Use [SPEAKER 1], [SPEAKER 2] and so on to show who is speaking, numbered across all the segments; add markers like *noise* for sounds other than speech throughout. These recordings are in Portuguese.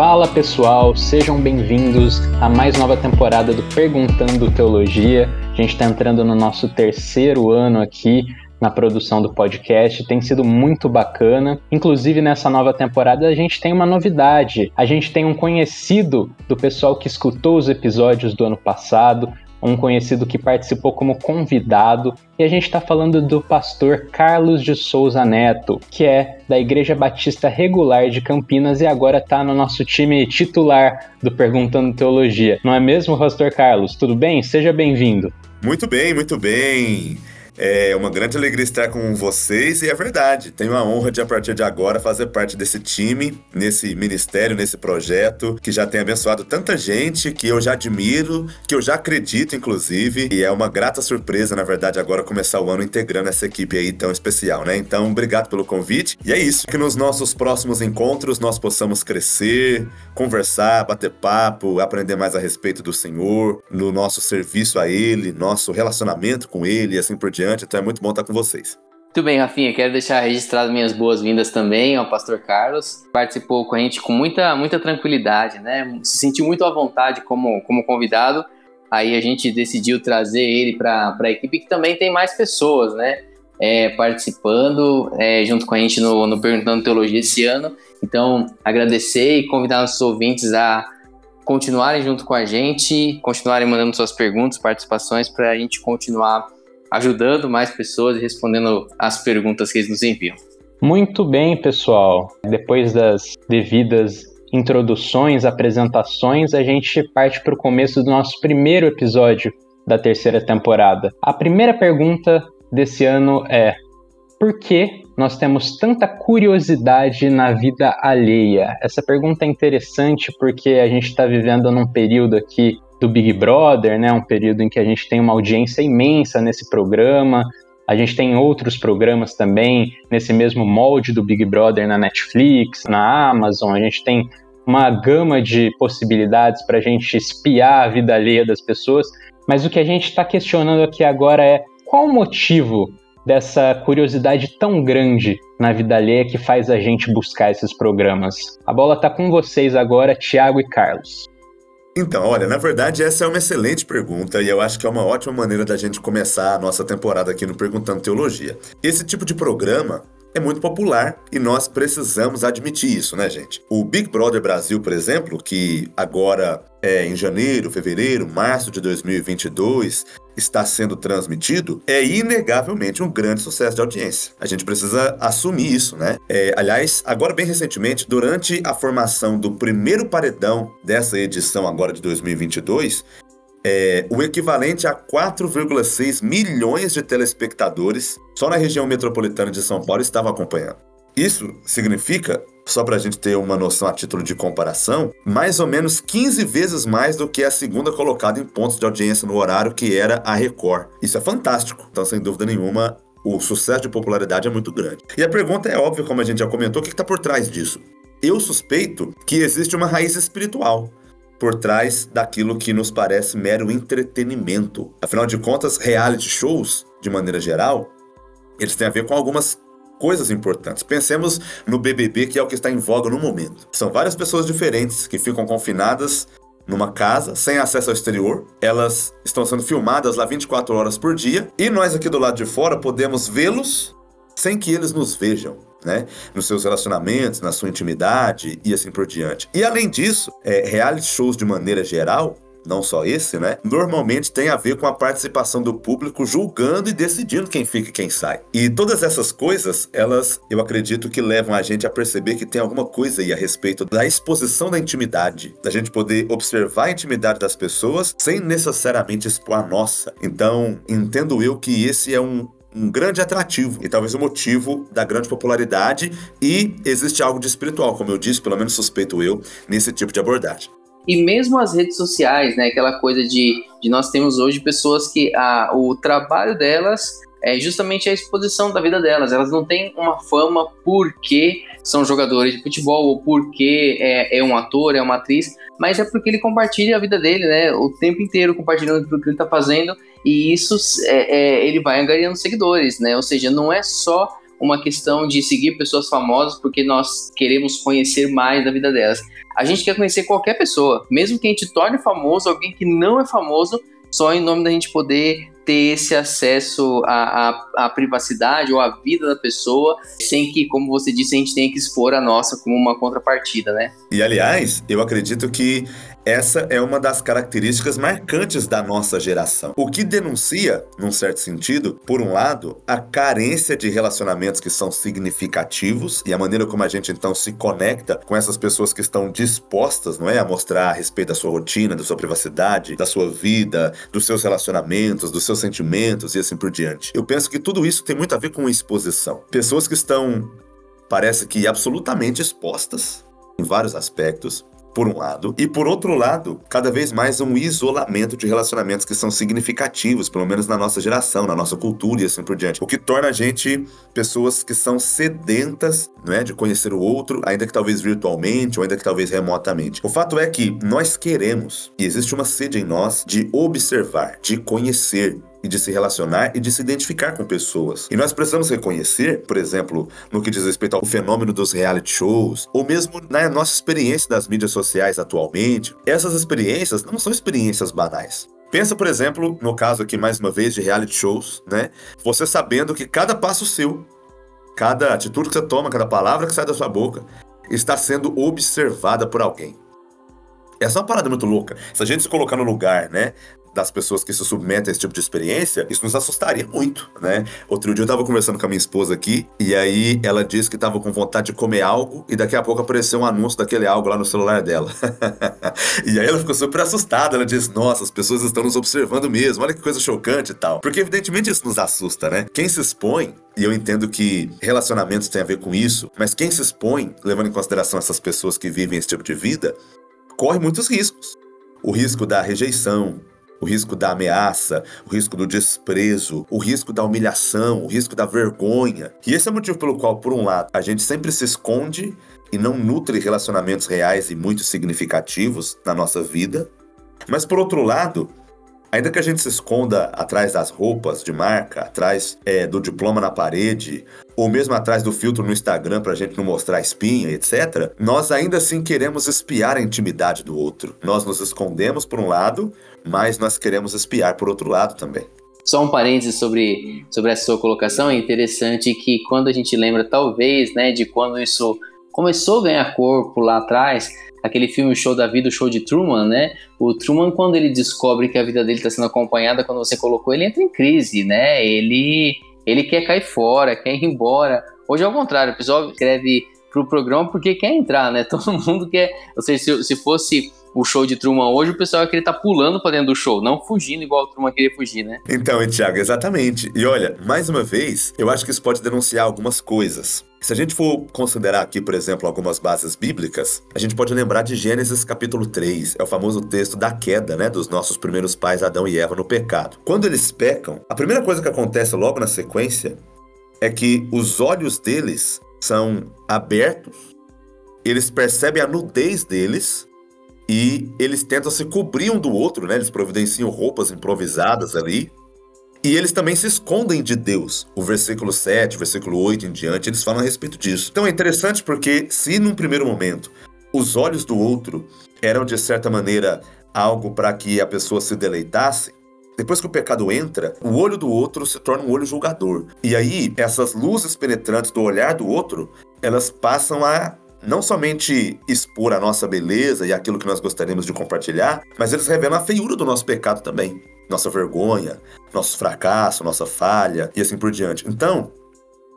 [SPEAKER 1] Fala pessoal, sejam bem-vindos a mais nova temporada do Perguntando Teologia. A gente está entrando no nosso terceiro ano aqui na produção do podcast, tem sido muito bacana. Inclusive nessa nova temporada a gente tem uma novidade. A gente tem um conhecido do pessoal que escutou os episódios do ano passado, um conhecido que participou como convidado, e a gente está falando do pastor Carlos de Souza Neto, que é da Igreja Batista Regular de Campinas e agora está no nosso time titular do Perguntando Teologia. Não é mesmo, pastor Carlos? Tudo bem? Seja bem-vindo.
[SPEAKER 2] Muito bem, muito bem. É uma grande alegria estar com vocês e é verdade. Tenho a honra de, a partir de agora, fazer parte desse time, nesse ministério, nesse projeto que já tem abençoado tanta gente, que eu já admiro, que eu já acredito, inclusive. E é uma grata surpresa, na verdade, agora começar o ano integrando essa equipe aí tão especial, né? Então, obrigado pelo convite. E é isso. Que nos nossos próximos encontros nós possamos crescer, conversar, bater papo, aprender mais a respeito do Senhor, no nosso serviço a Ele, nosso relacionamento com Ele e assim por diante então é muito bom estar com vocês.
[SPEAKER 3] Muito bem, Rafinha, quero deixar registrado minhas boas-vindas também ao Pastor Carlos. Participou com a gente com muita, muita tranquilidade, né? Se sentiu muito à vontade como, como convidado. Aí a gente decidiu trazer ele para a equipe que também tem mais pessoas, né? É, participando é, junto com a gente no, no Perguntando Teologia esse ano. Então, agradecer e convidar nossos ouvintes a continuarem junto com a gente, continuarem mandando suas perguntas, participações, para a gente continuar ajudando mais pessoas e respondendo as perguntas que eles nos enviam.
[SPEAKER 1] Muito bem, pessoal. Depois das devidas introduções, apresentações, a gente parte para o começo do nosso primeiro episódio da terceira temporada. A primeira pergunta desse ano é: por que nós temos tanta curiosidade na vida alheia? Essa pergunta é interessante porque a gente está vivendo num período aqui do Big Brother, né? Um período em que a gente tem uma audiência imensa nesse programa. A gente tem outros programas também nesse mesmo molde do Big Brother na Netflix, na Amazon. A gente tem uma gama de possibilidades para a gente espiar a vida alheia das pessoas. Mas o que a gente está questionando aqui agora é qual o motivo dessa curiosidade tão grande na vida alheia que faz a gente buscar esses programas. A bola está com vocês agora, Tiago e Carlos.
[SPEAKER 2] Então, olha, na verdade essa é uma excelente pergunta e eu acho que é uma ótima maneira da gente começar a nossa temporada aqui no Perguntando Teologia. Esse tipo de programa é muito popular e nós precisamos admitir isso, né, gente? O Big Brother Brasil, por exemplo, que agora é em janeiro, fevereiro, março de 2022 está sendo transmitido, é inegavelmente um grande sucesso de audiência. A gente precisa assumir isso, né? É, aliás, agora bem recentemente, durante a formação do primeiro paredão dessa edição agora de 2022, é, o equivalente a 4,6 milhões de telespectadores só na região metropolitana de São Paulo estavam acompanhando. Isso significa, só para a gente ter uma noção a título de comparação, mais ou menos 15 vezes mais do que a segunda colocada em pontos de audiência no horário, que era a Record. Isso é fantástico. Então, sem dúvida nenhuma, o sucesso de popularidade é muito grande. E a pergunta é óbvia, como a gente já comentou, o que está por trás disso? Eu suspeito que existe uma raiz espiritual por trás daquilo que nos parece mero entretenimento. Afinal de contas, reality shows, de maneira geral, eles têm a ver com algumas coisas importantes. Pensemos no BBB, que é o que está em voga no momento. São várias pessoas diferentes que ficam confinadas numa casa, sem acesso ao exterior. Elas estão sendo filmadas lá 24 horas por dia. E nós aqui do lado de fora podemos vê-los sem que eles nos vejam né? Nos seus relacionamentos, na sua intimidade e assim por diante. E além disso, é, reality shows de maneira geral não só esse, né? Normalmente tem a ver com a participação do público julgando e decidindo quem fica e quem sai. E todas essas coisas, elas, eu acredito que levam a gente a perceber que tem alguma coisa aí a respeito da exposição da intimidade, da gente poder observar a intimidade das pessoas sem necessariamente expor a nossa. Então, entendo eu que esse é um um grande atrativo e talvez o motivo da grande popularidade e existe algo de espiritual, como eu disse, pelo menos suspeito eu, nesse tipo de abordagem.
[SPEAKER 3] E mesmo as redes sociais, né, aquela coisa de, de nós temos hoje pessoas que a, o trabalho delas é justamente a exposição da vida delas. Elas não têm uma fama porque são jogadores de futebol ou porque é, é um ator, é uma atriz, mas é porque ele compartilha a vida dele, né? O tempo inteiro compartilhando o que ele está fazendo e isso é, é, ele vai angariando seguidores, né? Ou seja, não é só uma questão de seguir pessoas famosas porque nós queremos conhecer mais da vida delas. A gente quer conhecer qualquer pessoa, mesmo que a gente torne famoso alguém que não é famoso, só em nome da gente poder ter esse acesso à, à, à, privacidade ou à vida da pessoa, sem que, como você disse, a gente tenha que expor a nossa como uma contrapartida, né?
[SPEAKER 2] E aliás, eu acredito que essa é uma das características marcantes da nossa geração. O que denuncia, num certo sentido, por um lado, a carência de relacionamentos que são significativos e a maneira como a gente então se conecta com essas pessoas que estão dispostas, não é, a mostrar a respeito da sua rotina, da sua privacidade, da sua vida, dos seus relacionamentos, dos seus sentimentos e assim por diante. Eu penso que tudo isso tem muito a ver com exposição. Pessoas que estão parece que absolutamente expostas em vários aspectos, por um lado, e por outro lado, cada vez mais um isolamento de relacionamentos que são significativos, pelo menos na nossa geração, na nossa cultura e assim por diante. O que torna a gente pessoas que são sedentas, não é, de conhecer o outro, ainda que talvez virtualmente ou ainda que talvez remotamente. O fato é que nós queremos, e existe uma sede em nós de observar, de conhecer, e de se relacionar e de se identificar com pessoas. E nós precisamos reconhecer, por exemplo, no que diz respeito ao fenômeno dos reality shows, ou mesmo na nossa experiência das mídias sociais atualmente, essas experiências não são experiências banais. Pensa, por exemplo, no caso aqui mais uma vez de reality shows, né? Você sabendo que cada passo seu, cada atitude que você toma, cada palavra que sai da sua boca, está sendo observada por alguém. Essa é uma parada muito louca. Se a gente se colocar no lugar, né, das pessoas que se submetem a esse tipo de experiência, isso nos assustaria muito, né? Outro dia eu tava conversando com a minha esposa aqui, e aí ela disse que tava com vontade de comer algo, e daqui a pouco apareceu um anúncio daquele algo lá no celular dela. *laughs* e aí ela ficou super assustada, ela disse, nossa, as pessoas estão nos observando mesmo, olha que coisa chocante e tal. Porque evidentemente isso nos assusta, né? Quem se expõe, e eu entendo que relacionamentos têm a ver com isso, mas quem se expõe, levando em consideração essas pessoas que vivem esse tipo de vida, corre muitos riscos. O risco da rejeição, o risco da ameaça, o risco do desprezo, o risco da humilhação, o risco da vergonha. E esse é o motivo pelo qual, por um lado, a gente sempre se esconde e não nutre relacionamentos reais e muito significativos na nossa vida. Mas por outro lado, Ainda que a gente se esconda atrás das roupas de marca, atrás é, do diploma na parede, ou mesmo atrás do filtro no Instagram para a gente não mostrar espinha, etc., nós ainda assim queremos espiar a intimidade do outro. Nós nos escondemos por um lado, mas nós queremos espiar por outro lado também.
[SPEAKER 3] Só um parênteses sobre, sobre essa sua colocação, é interessante que quando a gente lembra, talvez, né, de quando isso começou a ganhar corpo lá atrás, aquele filme Show da Vida, o Show de Truman, né? O Truman, quando ele descobre que a vida dele está sendo acompanhada, quando você colocou, ele entra em crise, né? Ele, ele quer cair fora, quer ir embora. Hoje é o contrário, o pessoal escreve pro programa porque quer entrar, né? *laughs* Todo mundo quer. Ou seja, se, se fosse o show de Truman hoje, o pessoal ia querer estar tá pulando para dentro do show, não fugindo igual o Truman queria fugir, né?
[SPEAKER 2] Então, Thiago, exatamente. E olha, mais uma vez, eu acho que isso pode denunciar algumas coisas. Se a gente for considerar aqui, por exemplo, algumas bases bíblicas, a gente pode lembrar de Gênesis capítulo 3, é o famoso texto da queda, né, dos nossos primeiros pais Adão e Eva no pecado. Quando eles pecam, a primeira coisa que acontece logo na sequência é que os olhos deles são abertos, eles percebem a nudez deles e eles tentam se cobrir um do outro, né? Eles providenciam roupas improvisadas ali. E eles também se escondem de Deus. O versículo 7, o versículo 8 em diante, eles falam a respeito disso. Então é interessante porque, se num primeiro momento os olhos do outro eram de certa maneira algo para que a pessoa se deleitasse, depois que o pecado entra, o olho do outro se torna um olho julgador. E aí, essas luzes penetrantes do olhar do outro, elas passam a não somente expor a nossa beleza e aquilo que nós gostaríamos de compartilhar, mas eles revelam a feiura do nosso pecado também, nossa vergonha, nosso fracasso, nossa falha e assim por diante. Então,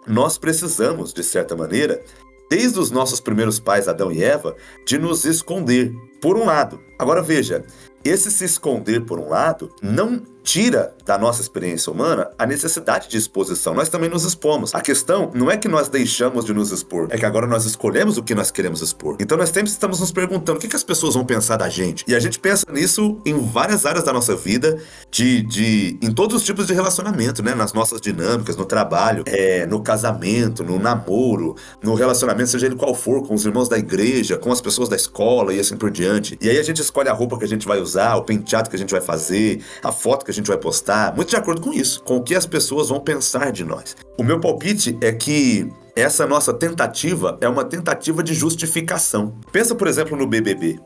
[SPEAKER 2] nós precisamos, de certa maneira, desde os nossos primeiros pais, Adão e Eva, de nos esconder, por um lado. Agora veja, esse se esconder, por um lado, não tira da nossa experiência humana a necessidade de exposição. Nós também nos expomos. A questão não é que nós deixamos de nos expor, é que agora nós escolhemos o que nós queremos expor. Então nós sempre estamos nos perguntando o que, as pessoas vão pensar da gente. E a gente pensa nisso em várias áreas da nossa vida, de, de em todos os tipos de relacionamento, né? Nas nossas dinâmicas, no trabalho, é, no casamento, no namoro, no relacionamento, seja ele qual for, com os irmãos da igreja, com as pessoas da escola e assim por diante. E aí a gente escolhe a roupa que a gente vai usar, o penteado que a gente vai fazer, a foto que a gente vai postar, muito de acordo com isso, com o que as pessoas vão pensar de nós. O meu palpite é que essa nossa tentativa é uma tentativa de justificação. Pensa, por exemplo, no BBB.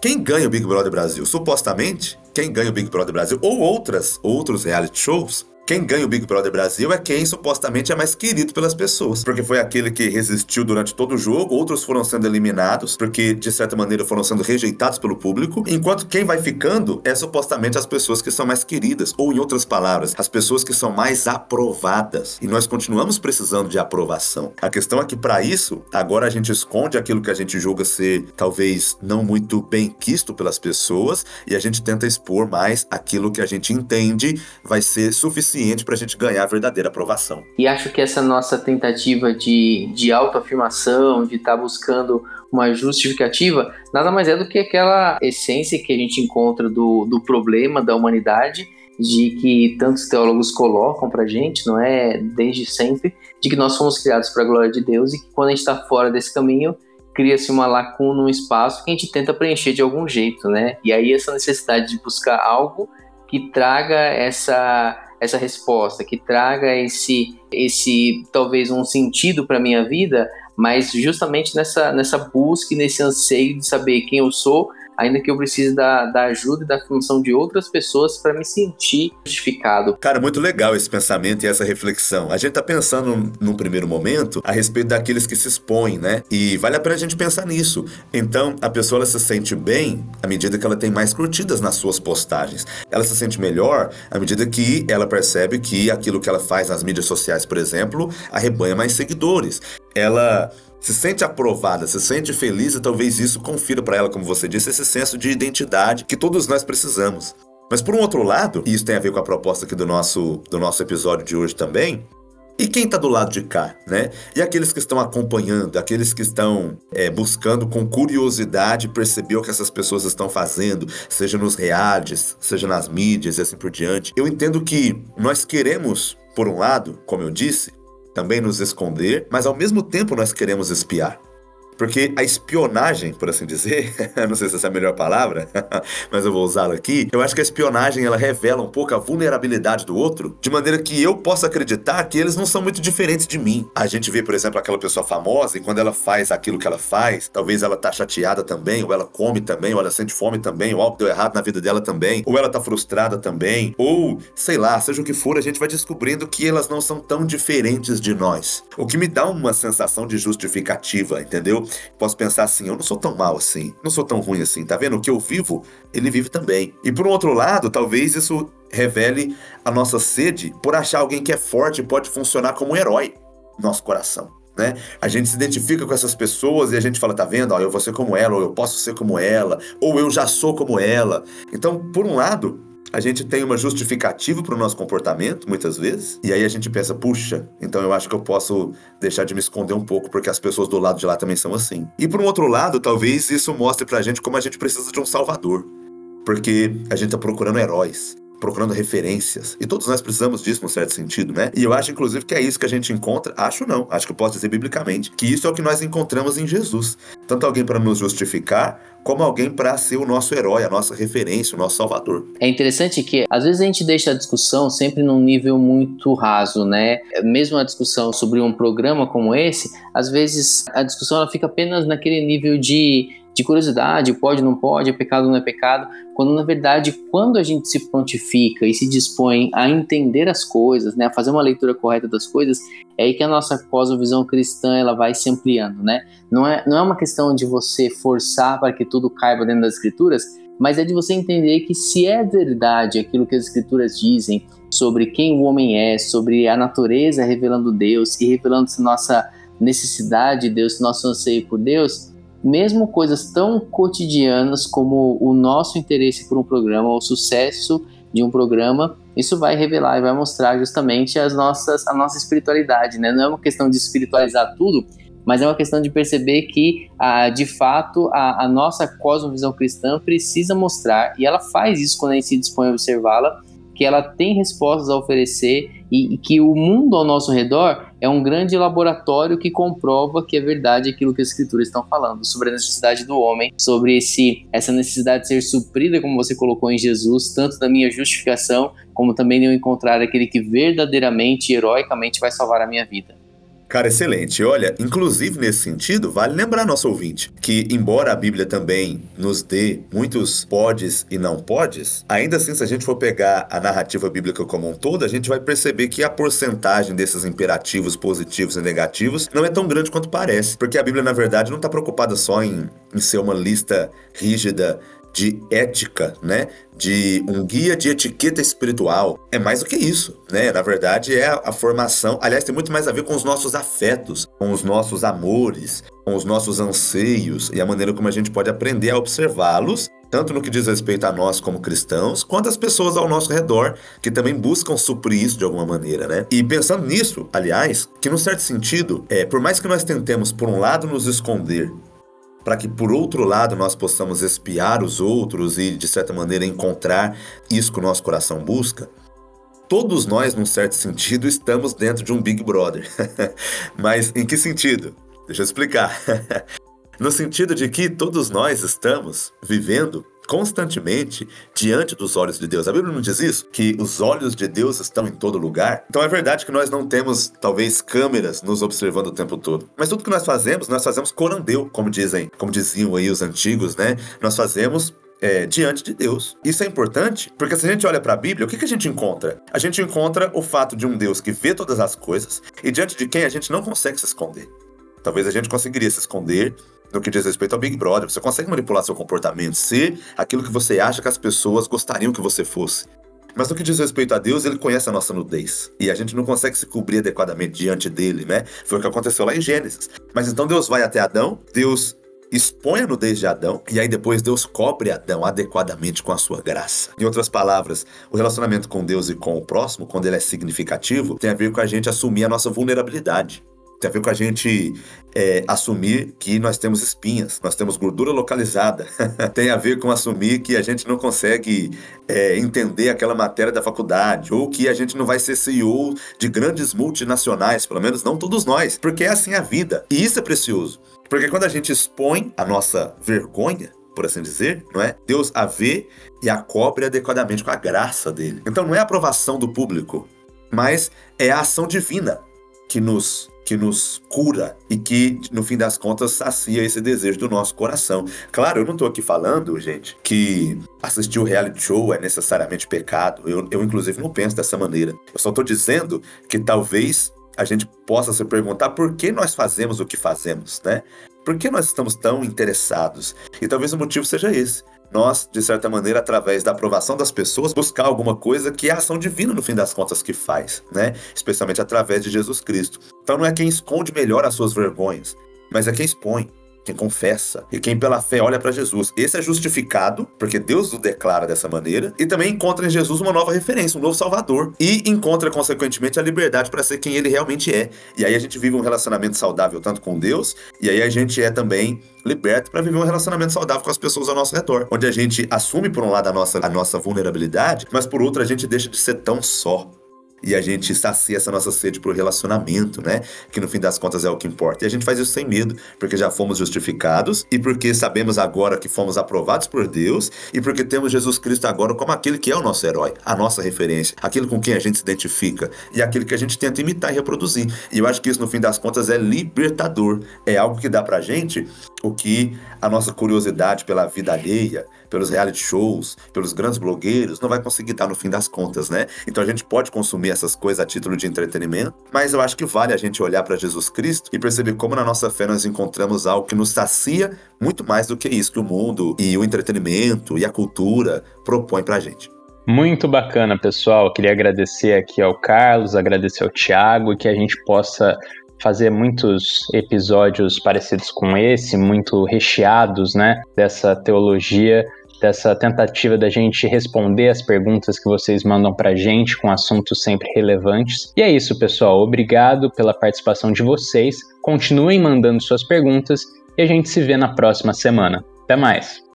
[SPEAKER 2] Quem ganha o Big Brother Brasil? Supostamente, quem ganha o Big Brother Brasil ou outras, outros reality shows quem ganha o Big Brother Brasil é quem supostamente é mais querido pelas pessoas, porque foi aquele que resistiu durante todo o jogo, outros foram sendo eliminados, porque de certa maneira foram sendo rejeitados pelo público, enquanto quem vai ficando é supostamente as pessoas que são mais queridas, ou em outras palavras, as pessoas que são mais aprovadas. E nós continuamos precisando de aprovação. A questão é que para isso, agora a gente esconde aquilo que a gente julga ser talvez não muito bem quisto pelas pessoas e a gente tenta expor mais aquilo que a gente entende vai ser suficiente suficiente para a gente ganhar a verdadeira aprovação.
[SPEAKER 3] E acho que essa nossa tentativa de, de autoafirmação, de estar tá buscando uma justificativa, nada mais é do que aquela essência que a gente encontra do, do problema da humanidade, de que tantos teólogos colocam para gente, não é? Desde sempre, de que nós fomos criados para a glória de Deus e que quando a gente está fora desse caminho, cria-se uma lacuna, um espaço que a gente tenta preencher de algum jeito, né? E aí essa necessidade de buscar algo que traga essa essa resposta, que traga esse, esse talvez um sentido para minha vida, mas justamente nessa, nessa busca nesse anseio de saber quem eu sou ainda que eu precise da, da ajuda e da função de outras pessoas para me sentir justificado.
[SPEAKER 2] Cara, muito legal esse pensamento e essa reflexão. A gente tá pensando num primeiro momento a respeito daqueles que se expõem, né? E vale a pena a gente pensar nisso. Então, a pessoa se sente bem à medida que ela tem mais curtidas nas suas postagens. Ela se sente melhor à medida que ela percebe que aquilo que ela faz nas mídias sociais, por exemplo, arrebanha mais seguidores. Ela se sente aprovada, se sente feliz e talvez isso confira para ela, como você disse, esse senso de identidade que todos nós precisamos. Mas por um outro lado, e isso tem a ver com a proposta aqui do nosso, do nosso episódio de hoje também, e quem está do lado de cá, né? E aqueles que estão acompanhando, aqueles que estão é, buscando com curiosidade perceber o que essas pessoas estão fazendo, seja nos realities, seja nas mídias e assim por diante. Eu entendo que nós queremos, por um lado, como eu disse, também nos esconder, mas ao mesmo tempo nós queremos espiar. Porque a espionagem, por assim dizer, *laughs* não sei se essa é a melhor palavra, *laughs* mas eu vou usá-la aqui. Eu acho que a espionagem ela revela um pouco a vulnerabilidade do outro, de maneira que eu possa acreditar que eles não são muito diferentes de mim. A gente vê, por exemplo, aquela pessoa famosa e quando ela faz aquilo que ela faz, talvez ela tá chateada também, ou ela come também, ou ela sente fome também, ou algo deu errado na vida dela também, ou ela tá frustrada também, ou sei lá, seja o que for, a gente vai descobrindo que elas não são tão diferentes de nós. O que me dá uma sensação de justificativa, entendeu? Posso pensar assim: eu não sou tão mal assim, não sou tão ruim assim, tá vendo? O que eu vivo, ele vive também. E por um outro lado, talvez isso revele a nossa sede por achar alguém que é forte e pode funcionar como um herói no nosso coração. Né? A gente se identifica com essas pessoas e a gente fala, tá vendo? Ó, eu vou ser como ela, ou eu posso ser como ela, ou eu já sou como ela. Então, por um lado, a gente tem uma justificativa para o nosso comportamento, muitas vezes, e aí a gente pensa, puxa, então eu acho que eu posso deixar de me esconder um pouco, porque as pessoas do lado de lá também são assim. E por um outro lado, talvez isso mostre para a gente como a gente precisa de um salvador, porque a gente está procurando heróis procurando referências. E todos nós precisamos disso, num certo sentido, né? E eu acho, inclusive, que é isso que a gente encontra. Acho não, acho que eu posso dizer biblicamente, que isso é o que nós encontramos em Jesus. Tanto alguém para nos justificar, como alguém para ser o nosso herói, a nossa referência, o nosso salvador.
[SPEAKER 3] É interessante que às vezes a gente deixa a discussão sempre num nível muito raso, né? Mesmo a discussão sobre um programa como esse, às vezes a discussão ela fica apenas naquele nível de de curiosidade, pode, não pode, é pecado, não é pecado, quando na verdade, quando a gente se prontifica e se dispõe a entender as coisas, né, a fazer uma leitura correta das coisas, é aí que a nossa cosmovisão cristã ela vai se ampliando, né? Não é, não é uma questão de você forçar para que tudo caiba dentro das escrituras, mas é de você entender que se é verdade aquilo que as escrituras dizem sobre quem o homem é, sobre a natureza revelando Deus e revelando nossa necessidade de Deus, nosso anseio por Deus, mesmo coisas tão cotidianas como o nosso interesse por um programa, o sucesso de um programa, isso vai revelar e vai mostrar justamente as nossas, a nossa espiritualidade, né? Não é uma questão de espiritualizar tudo, mas é uma questão de perceber que, ah, de fato, a, a nossa cosmovisão cristã precisa mostrar, e ela faz isso quando a gente se dispõe a observá-la, que ela tem respostas a oferecer e, e, que o mundo ao nosso redor é um grande laboratório que comprova que é verdade aquilo que as escrituras estão falando sobre a necessidade do homem, sobre esse, essa necessidade de ser suprida, como você colocou em Jesus, tanto da minha justificação, como também de eu encontrar aquele que verdadeiramente e heroicamente vai salvar a minha vida.
[SPEAKER 2] Cara, excelente. Olha, inclusive nesse sentido, vale lembrar nosso ouvinte que, embora a Bíblia também nos dê muitos podes e não podes, ainda assim, se a gente for pegar a narrativa bíblica como um todo, a gente vai perceber que a porcentagem desses imperativos positivos e negativos não é tão grande quanto parece. Porque a Bíblia, na verdade, não está preocupada só em, em ser uma lista rígida de ética, né? De um guia de etiqueta espiritual. É mais do que isso, né? Na verdade, é a, formação. Aliás, tem muito mais a ver com os nossos afetos, com os nossos amores, com os nossos anseios e a maneira como a gente pode aprender a observá-los tanto no que diz respeito a nós como cristãos, quanto às pessoas ao nosso redor, que também buscam suprir isso de alguma maneira, né? E pensando nisso, aliás, que num certo sentido, é, por mais que nós tentemos, por um lado, nos esconder para que por outro lado nós possamos espiar os outros e de certa maneira encontrar isso que o nosso coração busca, todos nós, num certo sentido, estamos dentro de um Big Brother. *laughs* Mas em que sentido? Deixa eu explicar. *laughs* no sentido de que todos nós estamos vivendo constantemente diante dos olhos de Deus. A Bíblia não diz isso? Que os olhos de Deus estão em todo lugar? Então é verdade que nós não temos, talvez, câmeras nos observando o tempo todo. Mas tudo que nós fazemos, nós fazemos corandeu, como dizem, como diziam aí os antigos, né? Nós fazemos é, diante de Deus. Isso é importante porque se a gente olha para a Bíblia, o que, que a gente encontra? A gente encontra o fato de um Deus que vê todas as coisas e diante de quem a gente não consegue se esconder. Talvez a gente conseguiria se esconder no que diz respeito ao Big Brother. Você consegue manipular seu comportamento, ser aquilo que você acha que as pessoas gostariam que você fosse. Mas no que diz respeito a Deus, ele conhece a nossa nudez. E a gente não consegue se cobrir adequadamente diante dele, né? Foi o que aconteceu lá em Gênesis. Mas então Deus vai até Adão, Deus expõe a nudez de Adão, e aí depois Deus cobre Adão adequadamente com a sua graça. Em outras palavras, o relacionamento com Deus e com o próximo, quando ele é significativo, tem a ver com a gente assumir a nossa vulnerabilidade. Tem a ver com a gente é, assumir que nós temos espinhas, nós temos gordura localizada. *laughs* Tem a ver com assumir que a gente não consegue é, entender aquela matéria da faculdade, ou que a gente não vai ser CEO de grandes multinacionais, pelo menos não todos nós, porque é assim a vida. E isso é precioso. Porque quando a gente expõe a nossa vergonha, por assim dizer, não é? Deus a vê e a cobre adequadamente com a graça dele. Então não é a aprovação do público, mas é a ação divina que nos que nos cura e que, no fim das contas, sacia esse desejo do nosso coração. Claro, eu não estou aqui falando, gente, que assistir o reality show é necessariamente pecado. Eu, eu inclusive, não penso dessa maneira. Eu só estou dizendo que talvez a gente possa se perguntar por que nós fazemos o que fazemos, né? Por que nós estamos tão interessados? E talvez o motivo seja esse nós, de certa maneira, através da aprovação das pessoas, buscar alguma coisa que é a ação divina, no fim das contas, que faz, né? Especialmente através de Jesus Cristo. Então não é quem esconde melhor as suas vergonhas, mas é quem expõe quem confessa e quem pela fé olha para Jesus. Esse é justificado, porque Deus o declara dessa maneira, e também encontra em Jesus uma nova referência, um novo Salvador, e encontra, consequentemente, a liberdade para ser quem ele realmente é. E aí a gente vive um relacionamento saudável tanto com Deus, e aí a gente é também liberto para viver um relacionamento saudável com as pessoas ao nosso redor, onde a gente assume, por um lado, a nossa, a nossa vulnerabilidade, mas por outro, a gente deixa de ser tão só e a gente sacia essa nossa sede por relacionamento, né? Que no fim das contas é o que importa. E a gente faz isso sem medo, porque já fomos justificados e porque sabemos agora que fomos aprovados por Deus e porque temos Jesus Cristo agora como aquele que é o nosso herói, a nossa referência, aquele com quem a gente se identifica e aquele que a gente tenta imitar e reproduzir. E eu acho que isso no fim das contas é libertador. É algo que dá pra gente o que a nossa curiosidade pela vida alheia, pelos reality shows, pelos grandes blogueiros, não vai conseguir dar no fim das contas, né? Então a gente pode consumir essas coisas a título de entretenimento, mas eu acho que vale a gente olhar para Jesus Cristo e perceber como na nossa fé nós encontramos algo que nos sacia muito mais do que isso que o mundo e o entretenimento e a cultura propõem pra gente.
[SPEAKER 1] Muito bacana, pessoal. Queria agradecer aqui ao Carlos, agradecer ao Thiago, que a gente possa fazer muitos episódios parecidos com esse, muito recheados, né, dessa teologia, dessa tentativa da gente responder as perguntas que vocês mandam pra gente com assuntos sempre relevantes. E é isso, pessoal. Obrigado pela participação de vocês. Continuem mandando suas perguntas e a gente se vê na próxima semana. Até mais.